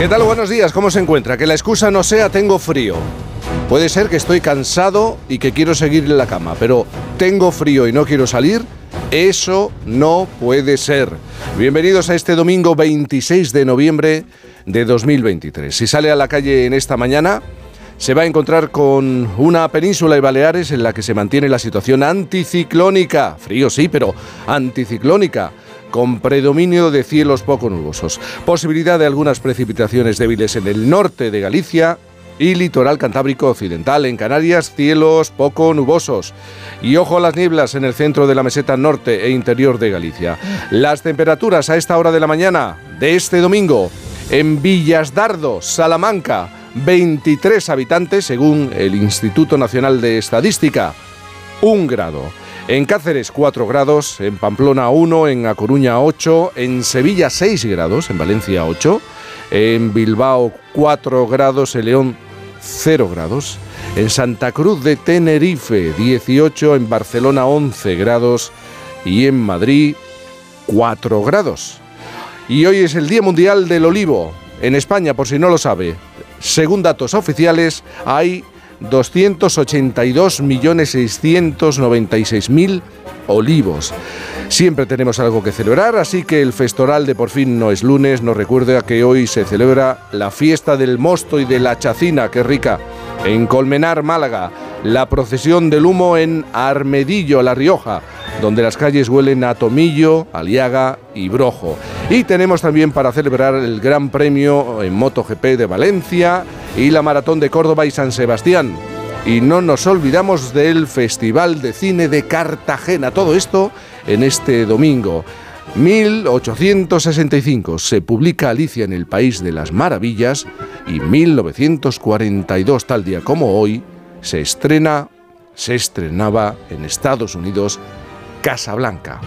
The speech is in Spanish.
¿Qué tal? Buenos días, ¿cómo se encuentra? Que la excusa no sea tengo frío. Puede ser que estoy cansado y que quiero seguir en la cama, pero tengo frío y no quiero salir. Eso no puede ser. Bienvenidos a este domingo 26 de noviembre de 2023. Si sale a la calle en esta mañana, se va a encontrar con una península y Baleares en la que se mantiene la situación anticiclónica. Frío sí, pero anticiclónica con predominio de cielos poco nubosos. Posibilidad de algunas precipitaciones débiles en el norte de Galicia y litoral cantábrico occidental. En Canarias, cielos poco nubosos. Y ojo a las nieblas en el centro de la meseta norte e interior de Galicia. Las temperaturas a esta hora de la mañana de este domingo en Villasdardo, Salamanca, 23 habitantes según el Instituto Nacional de Estadística, un grado. En Cáceres 4 grados, en Pamplona 1, en A Coruña 8, en Sevilla 6 grados, en Valencia 8, en Bilbao 4 grados, en León 0 grados, en Santa Cruz de Tenerife 18, en Barcelona 11 grados y en Madrid 4 grados. Y hoy es el Día Mundial del Olivo. En España, por si no lo sabe, según datos oficiales, hay 282.696.000 olivos. Siempre tenemos algo que celebrar, así que el festoral de por fin no es lunes nos recuerda que hoy se celebra la fiesta del mosto y de la chacina, que rica, en Colmenar, Málaga, la procesión del humo en Armedillo, La Rioja, donde las calles huelen a tomillo, aliaga y brojo. Y tenemos también para celebrar el Gran Premio en MotoGP de Valencia y la Maratón de Córdoba y San Sebastián. Y no nos olvidamos del Festival de Cine de Cartagena. Todo esto en este domingo. 1865 se publica Alicia en el País de las Maravillas y 1942, tal día como hoy, se estrena, se estrenaba en Estados Unidos Casablanca.